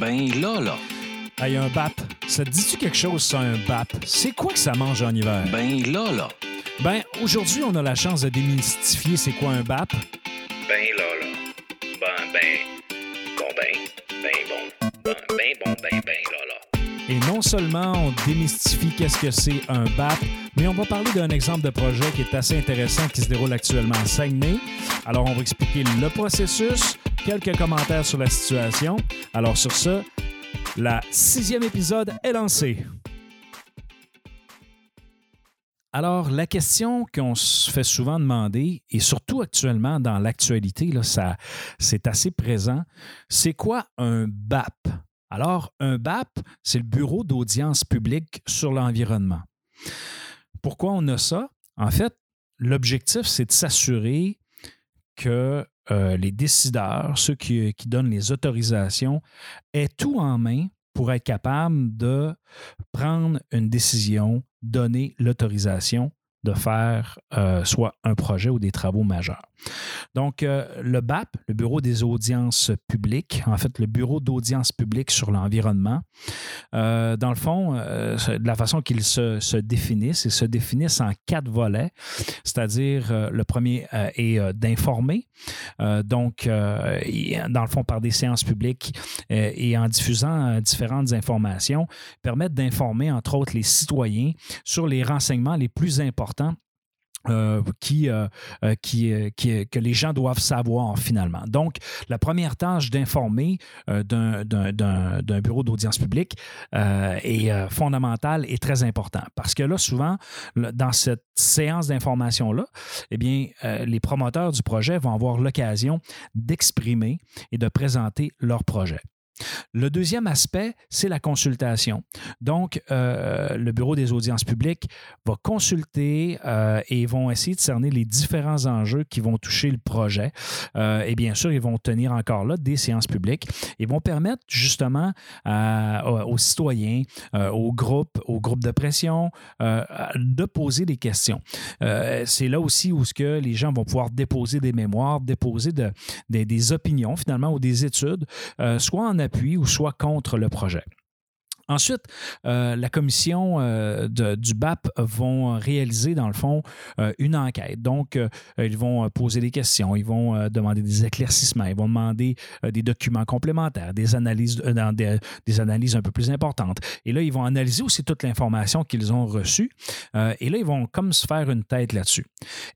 Ben là, là. Hey, un BAP, ça te dit-tu quelque chose, ça, un BAP? C'est quoi que ça mange en hiver? Ben là, là. Ben, aujourd'hui, on a la chance de démystifier c'est quoi un BAP. Ben là, là. Ben, ben. Bon, ben. Ben bon. Ben, ben bon, ben, ben là, là. Et non seulement on démystifie qu'est-ce que c'est un BAP, mais on va parler d'un exemple de projet qui est assez intéressant qui se déroule actuellement à Saguenay. Alors, on va expliquer le processus, quelques commentaires sur la situation. Alors, sur ce, la sixième épisode est lancé. Alors, la question qu'on se fait souvent demander, et surtout actuellement dans l'actualité, c'est assez présent, c'est quoi un BAP? Alors, un BAP, c'est le Bureau d'audience publique sur l'environnement. Pourquoi on a ça? En fait, l'objectif, c'est de s'assurer que euh, les décideurs, ceux qui, qui donnent les autorisations, aient tout en main pour être capable de prendre une décision, donner l'autorisation de faire euh, soit un projet ou des travaux majeurs. Donc, euh, le BAP, le Bureau des audiences publiques, en fait, le Bureau d'audience publique sur l'environnement, euh, dans le fond, de la façon qu'ils se, se, définissent, ils se définissent en quatre volets, c'est-à-dire le premier est d'informer, donc, dans le fond, par des séances publiques et en diffusant différentes informations, permettent d'informer, entre autres, les citoyens sur les renseignements les plus importants euh, qui, euh, euh, qui, qui, que les gens doivent savoir finalement. Donc, la première tâche d'informer d'un bureau d'audience publique est fondamentale et très importante parce que là, souvent, dans cette séance d'information-là, eh bien, les promoteurs du projet vont avoir l'occasion d'exprimer et de présenter leur projet. Le deuxième aspect, c'est la consultation. Donc, euh, le Bureau des audiences publiques va consulter euh, et vont essayer de cerner les différents enjeux qui vont toucher le projet. Euh, et bien sûr, ils vont tenir encore là des séances publiques et vont permettre justement aux citoyens, aux groupes, aux groupes de pression, de poser des questions. c'est là aussi où ce que les gens vont pouvoir déposer des mémoires, déposer de, des, des opinions finalement ou des études, soit en appui ou soit contre le projet. Ensuite, euh, la commission euh, de, du BAP vont réaliser, dans le fond, euh, une enquête. Donc, ils vont poser des questions, ils vont demander des éclaircissements, ils vont demander des documents complémentaires, des analyses, des, analyses un peu plus importantes. Et là, ils vont analyser aussi toute l'information qu'ils ont reçue. et là, ils vont comme se faire une tête là-dessus.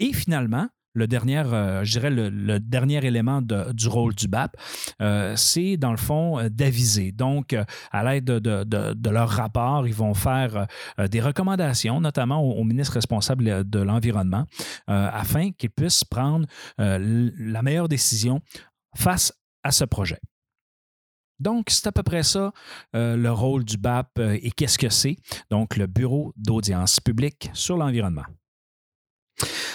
Et finalement, le dernier, euh, le, dernier élément du rôle du BAP, euh, c'est dans le fond euh, d'aviser. Donc, à l'aide de, leur rapport, ils vont faire des recommandations, notamment au, au, ministre responsable de l'environnement, afin qu'ils puissent prendre la meilleure décision face à ce projet. Donc, c'est à peu près ça le rôle du BAP et qu'est-ce que c'est? Donc, le Bureau d'audience publique sur l'environnement.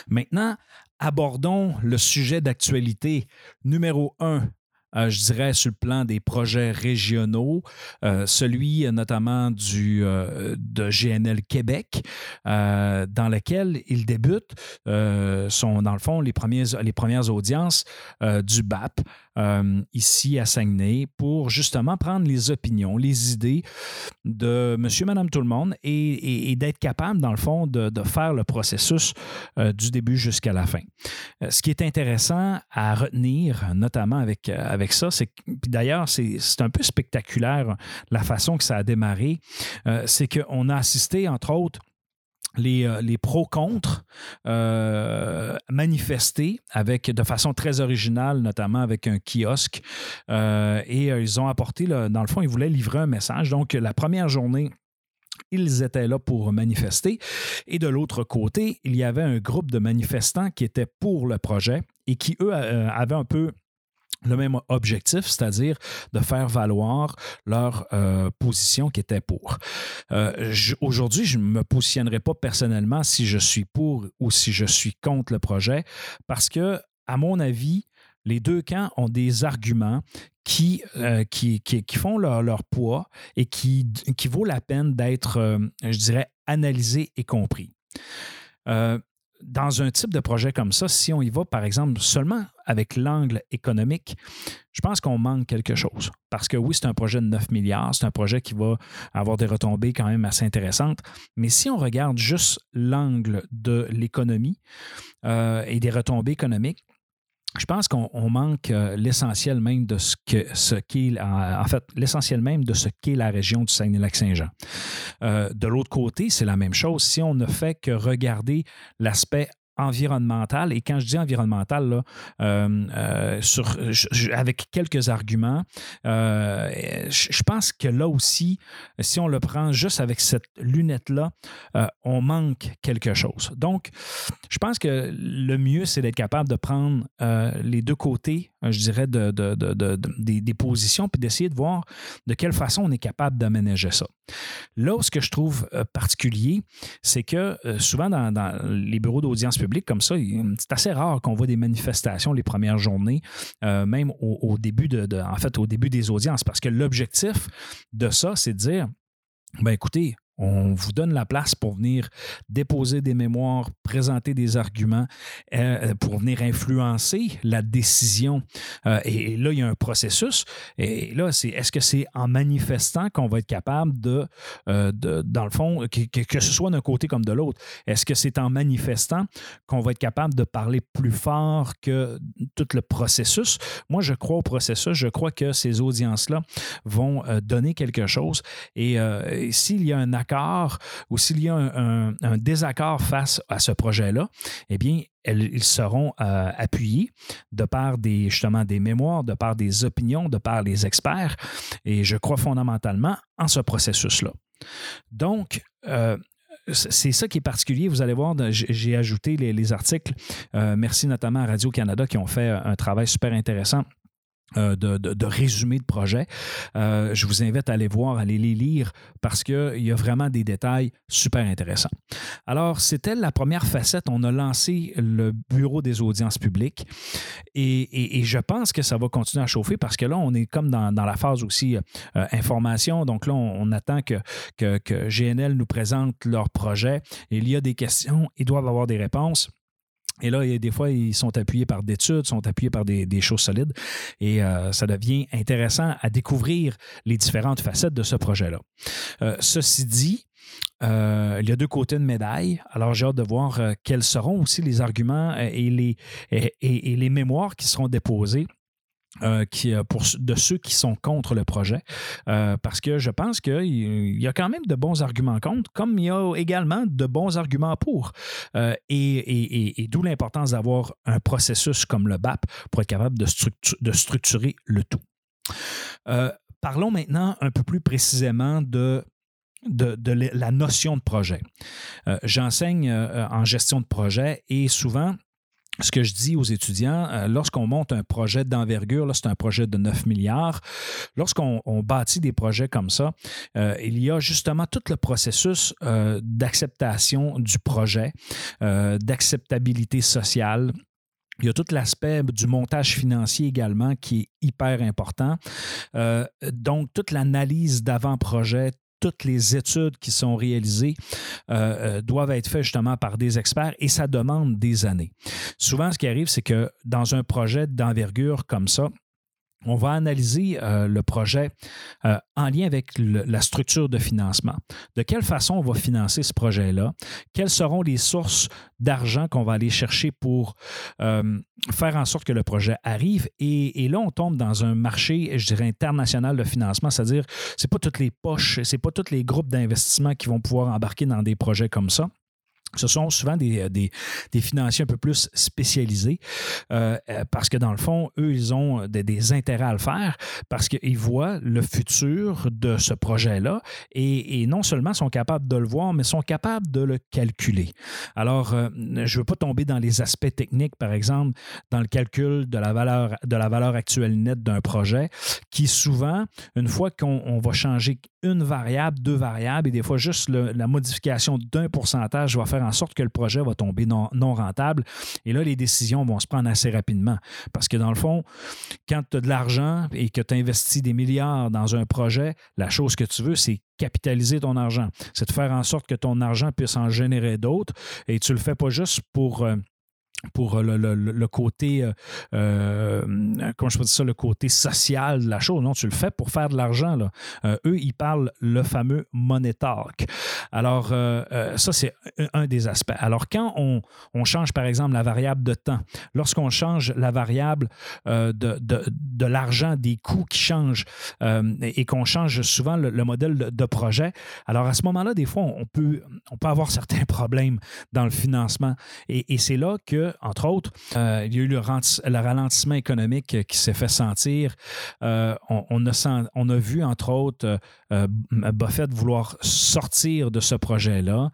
Maintenant, abordons le sujet d'actualité numéro un euh, je dirais, sur le plan des projets régionaux, euh, celui euh, notamment du, de GNL Québec, dans lequel il débute, sont dans le fond les, premiers, les premières audiences du BAP ici à Saguenay pour justement prendre les opinions, les idées de monsieur, madame, tout le monde et, d'être capable, dans le fond, de, faire le processus du début jusqu'à la fin. ce qui est intéressant à retenir, notamment avec, avec ça, c'est d'ailleurs, c'est un peu spectaculaire la façon que ça a démarré. Euh, c'est qu'on a assisté, entre autres, les, euh, les pros-contre euh, manifestés avec, de façon très originale, notamment avec un kiosque. Euh, et ils ont apporté, dans le fond, ils voulaient livrer un message. Donc, la première journée, ils étaient là pour manifester. Et de l'autre côté, il y avait un groupe de manifestants qui étaient pour le projet et qui, eux, avaient un peu le même objectif, c'est-à-dire de faire valoir leur euh, position qui était pour. Euh, Aujourd'hui, je ne me positionnerai pas personnellement si je suis pour ou si je suis contre le projet, parce que, à mon avis, les deux camps ont des arguments qui, euh, qui, qui, font leur, leur, poids et qui, qui vaut la peine d'être, je dirais, analysés et compris. Dans un type de projet comme ça, si on y va, par exemple, seulement avec l'angle économique, je pense qu'on manque quelque chose. Parce que oui, c'est un projet de 9 milliards, c'est un projet qui va avoir des retombées quand même assez intéressantes. Mais si on regarde juste l'angle de l'économie euh, et des retombées économiques, je pense qu'on manque euh, l'essentiel même de ce que ce qu'est en fait l'essentiel même de ce qu'est la région du Saguenay-Lac-Saint-Jean. Euh, de l'autre côté, c'est la même chose. Si on ne fait que regarder l'aspect environnemental. Et quand je dis environnemental, là, euh, euh, avec quelques arguments, euh, je pense que là aussi, si on le prend juste avec cette lunette-là, on manque quelque chose. Donc, je pense que le mieux, c'est d'être capable de prendre les deux côtés, je dirais, de, des, des, positions, puis d'essayer de voir de quelle façon on est capable d'aménager ça. Là ce que je trouve particulier, c'est que souvent dans, les bureaux d'audience publique, comme ça, c'est assez rare qu'on voit des manifestations les premières journées, euh, même au, début de, en fait, au début des audiences, parce que l'objectif de ça, c'est de dire, ben écoutez, on vous donne la place pour venir déposer des mémoires, présenter des arguments, euh, pour venir influencer la décision. Euh, et, là, il y a un processus. Et là, c'est est-ce que c'est en manifestant qu'on va être capable de, euh, dans le fond, que, ce soit d'un côté comme de l'autre, est-ce que c'est en manifestant qu'on va être capable de parler plus fort que tout le processus? Moi, je crois au processus. Je crois que ces audiences-là vont donner quelque chose. Et s'il y a un accord ou s'il y a un, désaccord face à ce projet-là, eh bien, ils seront euh, appuyés de par des, justement des mémoires, de par des opinions, de par les experts. Et je crois fondamentalement en ce processus-là. Donc, euh, c'est ça qui est particulier. Vous allez voir, j'ai ajouté les, articles. Euh, merci notamment à Radio-Canada qui ont fait un travail super intéressant euh, de, de, résumé de projet. Euh, je vous invite à aller voir, à aller les lire parce qu'il y a vraiment des détails super intéressants. Alors, c'était la première facette. On a lancé le bureau des audiences publiques et, je pense que ça va continuer à chauffer parce que là, on est comme dans, la phase aussi euh, information. Donc là, on, attend que, que, que GNL nous présente leur projet. Il y a des questions, ils doivent avoir des réponses. Et là, des fois, ils sont appuyés par d'études, sont appuyés par des, choses solides. Et euh, ça devient intéressant à découvrir les différentes facettes de ce projet-là. Euh, ceci dit, euh, il y a deux côtés de médaille. Alors, j'ai hâte de voir quels seront aussi les arguments et les, et les mémoires qui seront déposés euh, qui, euh, pour, de ceux qui sont contre le projet, euh, parce que je pense qu'il y a quand même de bons arguments contre, comme il y a également de bons arguments pour. et, d'où l'importance d'avoir un processus comme le BAP pour être capable de, structurer le tout. parlons maintenant un peu plus précisément de, la notion de projet. J'enseigne en gestion de projet et souvent, ce que je dis aux étudiants, euh, lorsqu'on monte un projet d'envergure, là, c'est un projet de 9 milliards, lorsqu'on bâtit des projets comme ça, euh, il y a justement tout le processus euh, d'acceptation du projet, d'acceptabilité sociale, il y a tout l'aspect du montage financier également qui est hyper important. donc, toute l'analyse d'avant-projet, toutes les études qui sont réalisées euh, euh, doivent être faites justement par des experts et ça demande des années. Souvent, ce qui arrive, c'est que dans un projet d'envergure comme ça, on va analyser euh, le projet euh, en lien avec la structure de financement. De quelle façon on va financer ce projet-là? Quelles seront les sources d'argent qu'on va aller chercher pour euh, faire en sorte que le projet arrive? Et, là, on tombe dans un marché, je dirais, international de financement, c'est-à-dire, ce n'est pas toutes les poches, ce n'est pas tous les groupes d'investissement qui vont pouvoir embarquer dans des projets comme ça. Ce sont souvent des, euh, des, financiers un peu plus spécialisés euh, euh, parce que dans le fond, eux, ils ont des, intérêts à le faire parce qu'ils voient le futur de ce projet-là et, non seulement sont capables de le voir, mais sont capables de le calculer. Alors, je ne veux pas tomber dans les aspects techniques, par exemple, dans le calcul de la valeur, de la valeur actuelle nette d'un projet qui souvent, une fois qu'on va changer une variable, deux variables, et des fois juste la modification d'un pourcentage va faire en sorte que le projet va tomber non, rentable. Et là, les décisions vont se prendre assez rapidement. Parce que dans le fond, quand tu as de l'argent et que tu investis des milliards dans un projet, la chose que tu veux, c'est capitaliser ton argent. C'est de faire en sorte que ton argent puisse en générer d'autres. Et tu le fais pas juste pour... euh, pour le, le- le- le côté, euh, euh, comment je peux dire ça, le côté social de la chose. Non, tu le fais pour faire de l'argent. là. Euh, eux, ils parlent le fameux money talk. Alors, euh, euh, ça, c'est un, des aspects. Alors, quand on, on change, par exemple, la variable de temps, lorsqu'on change la variable euh, de, de- de l'argent, des coûts qui changent euh, et qu'on change souvent le, le modèle de, projet, alors à ce moment-là, des fois, on peut, on peut avoir certains problèmes dans le financement. Et c'est là que, entre autres, euh, il y a eu le, ralentissement économique qui s'est fait sentir. Euh, on, a vu, entre autres, euh, Buffett vouloir sortir de ce projet-là,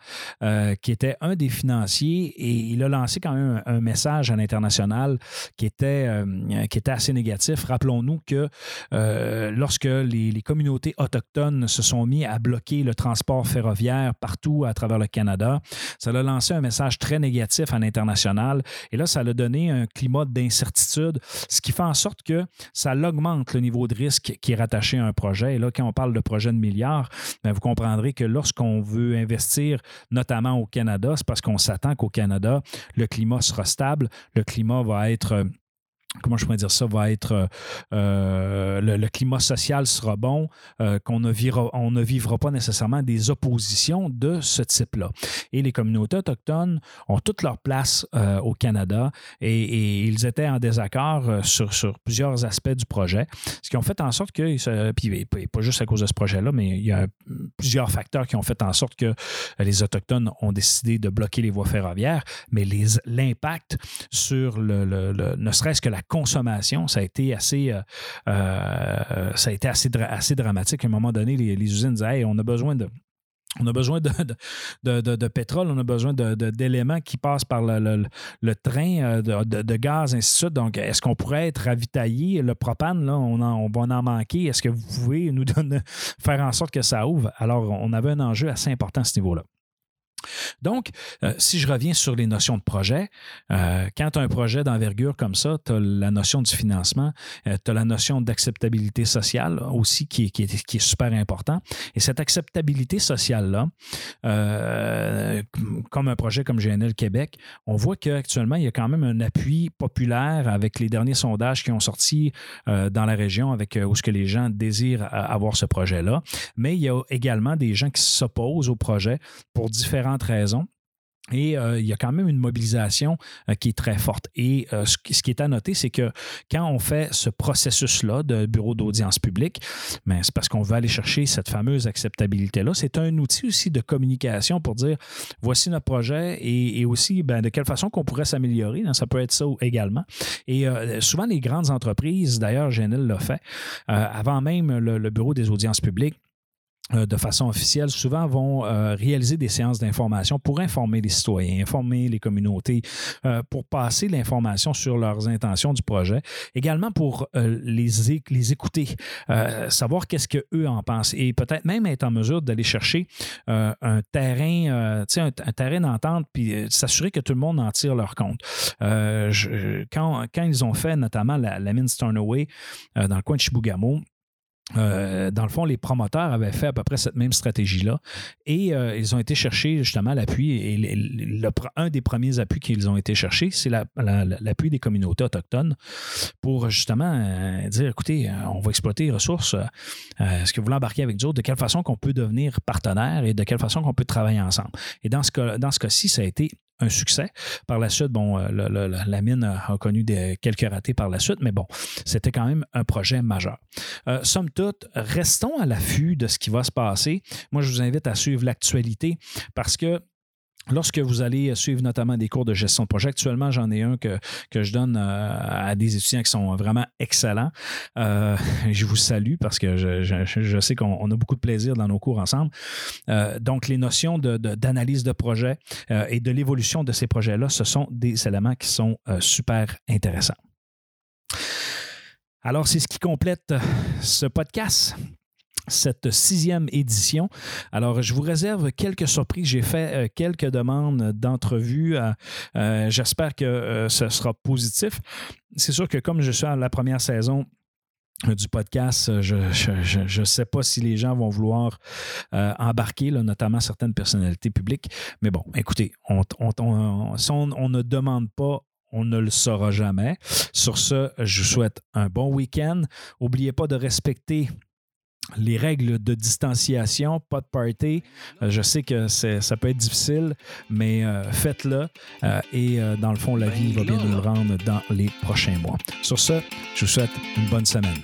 qui était un des financiers, et il a lancé quand même un, message à l'international qui était, assez négatif. Rappelons-nous que lorsque les, les communautés autochtones se sont mis à bloquer le transport ferroviaire partout à travers le Canada, ça a lancé un message très négatif à l'international. Et là, ça a donné un climat d'incertitude, ce qui fait en sorte que ça augmente le niveau de risque qui est rattaché à un projet. Et là, quand on parle de projet de milliards, ben, vous comprendrez que lorsqu'on veut investir, notamment au Canada, c'est parce qu'on s'attend qu'au Canada, le climat sera stable, le climat va être... Comment je pourrais dire ça, va être euh, euh, le, climat social sera bon, euh, qu'on ne, vira- on ne vivra pas nécessairement des oppositions de ce type-là. Et les communautés autochtones ont toute leur place au Canada et, ils étaient en désaccord sur, sur plusieurs aspects du projet, ce qui ont fait en sorte que, puis pas juste à cause de ce projet-là, mais il y a plusieurs facteurs qui ont fait en sorte que les Autochtones ont décidé de bloquer les voies ferroviaires, mais l'impact sur le- ne serait-ce que la consommation, ça a été assez, euh, euh, ça a été assez, assez dramatique. À un moment donné, les, usines disaient Hey, on a besoin de. On a besoin de, de, de- pétrole, on a besoin d'éléments qui passent par le, le- train, euh, de gaz, ainsi de suite. Donc, est-ce qu'on pourrait être ravitaillé? Le propane, là, on, en- on va en manquer. Est-ce que vous pouvez nous donner, faire en sorte que ça ouvre? Alors, on avait un enjeu assez important à ce niveau-là. Donc, euh, si je reviens sur les notions de projet, euh, quand tu as un projet d'envergure comme ça, tu as la notion du financement, tu as la notion d'acceptabilité sociale aussi qui est, super important. Et cette acceptabilité sociale-là, euh, comme un projet comme GNL Québec, on voit qu'actuellement, il y a quand même un appui populaire avec les derniers sondages qui ont sorti euh, dans la région avec euh, où ce que les gens désirent euh, avoir ce projet-là. Mais il y a également des gens qui s'opposent au projet pour différentes. Et euh, il y a quand même une mobilisation euh, qui est très forte. Et euh, ce, qui- est à noter, c'est que quand on fait ce processus-là de bureau d'audience publique, ben, c'est parce qu'on veut aller chercher cette fameuse acceptabilité-là. C'est un outil aussi de communication pour dire voici notre projet et, aussi ben, de quelle façon qu'on pourrait s'améliorer. hein. Ça peut être ça également. Et souvent, les grandes entreprises, d'ailleurs, GNL l'a fait, avant même le- bureau des audiences publiques, de façon officielle, souvent vont euh, réaliser des séances d'information pour informer les citoyens, informer les communautés, euh, pour passer l'information sur leurs intentions du projet. Également pour euh, les, écouter, euh, savoir qu'est-ce qu'eux en pensent et peut-être même être en mesure d'aller chercher euh, un terrain, euh, un, un terrain d'entente, puis euh, s'assurer que tout le monde en tire leur compte. Euh, quand, ils ont fait notamment la, la mine euh, dans le coin de Chibougamau, euh, dans le fond, les promoteurs avaient fait à peu près cette même stratégie-là et euh, ils ont été chercher justement l'appui. Et un des premiers appuis qu'ils ont été chercher, c'est la- la- la- l'appui des communautés autochtones pour justement euh, dire écoutez, on va exploiter les ressources. Est-ce que vous voulez embarquer avec nous autres? De quelle façon qu'on peut devenir partenaire et de quelle façon qu'on peut travailler ensemble? Et dans ce cas-ci, ça a été un succès. Par la suite, bon, euh, la mine a a connu des, quelques ratés par la suite, mais bon, c'était quand même un projet majeur. Euh, somme toute, restons à l'affût de ce qui va se passer. Moi, je vous invite à suivre l'actualité parce que Lorsque vous allez suivre notamment des cours de gestion de projet, actuellement, j'en ai un que, je donne euh, à des étudiants qui sont vraiment excellents. Euh, je vous salue parce que je, sais qu'on on a beaucoup de plaisir dans nos cours ensemble. Euh, donc, les notions d'analyse de, projet et de l'évolution de ces projets-là, ce sont des éléments qui sont super intéressants. Alors, c'est ce qui complète ce podcast. Cette sixième édition. Alors, je vous réserve quelques surprises. J'ai fait euh, quelques demandes d'entrevue. Euh, j'espère que ce sera positif. C'est sûr que comme je suis à la première saison, du podcast, je ne sais pas si les gens vont vouloir embarquer, notamment certaines personnalités publiques. Mais bon, écoutez, si on, ne demande pas, on ne le saura jamais. Sur ce, je vous souhaite un bon week-end. N'oubliez pas de respecter les règles de distanciation, pas de party. Euh, je sais que ça peut être difficile, mais euh, faites-le. Euh, et dans le fond, la vie va bien nous le rendre dans les prochains mois. Sur ce, je vous souhaite une bonne semaine.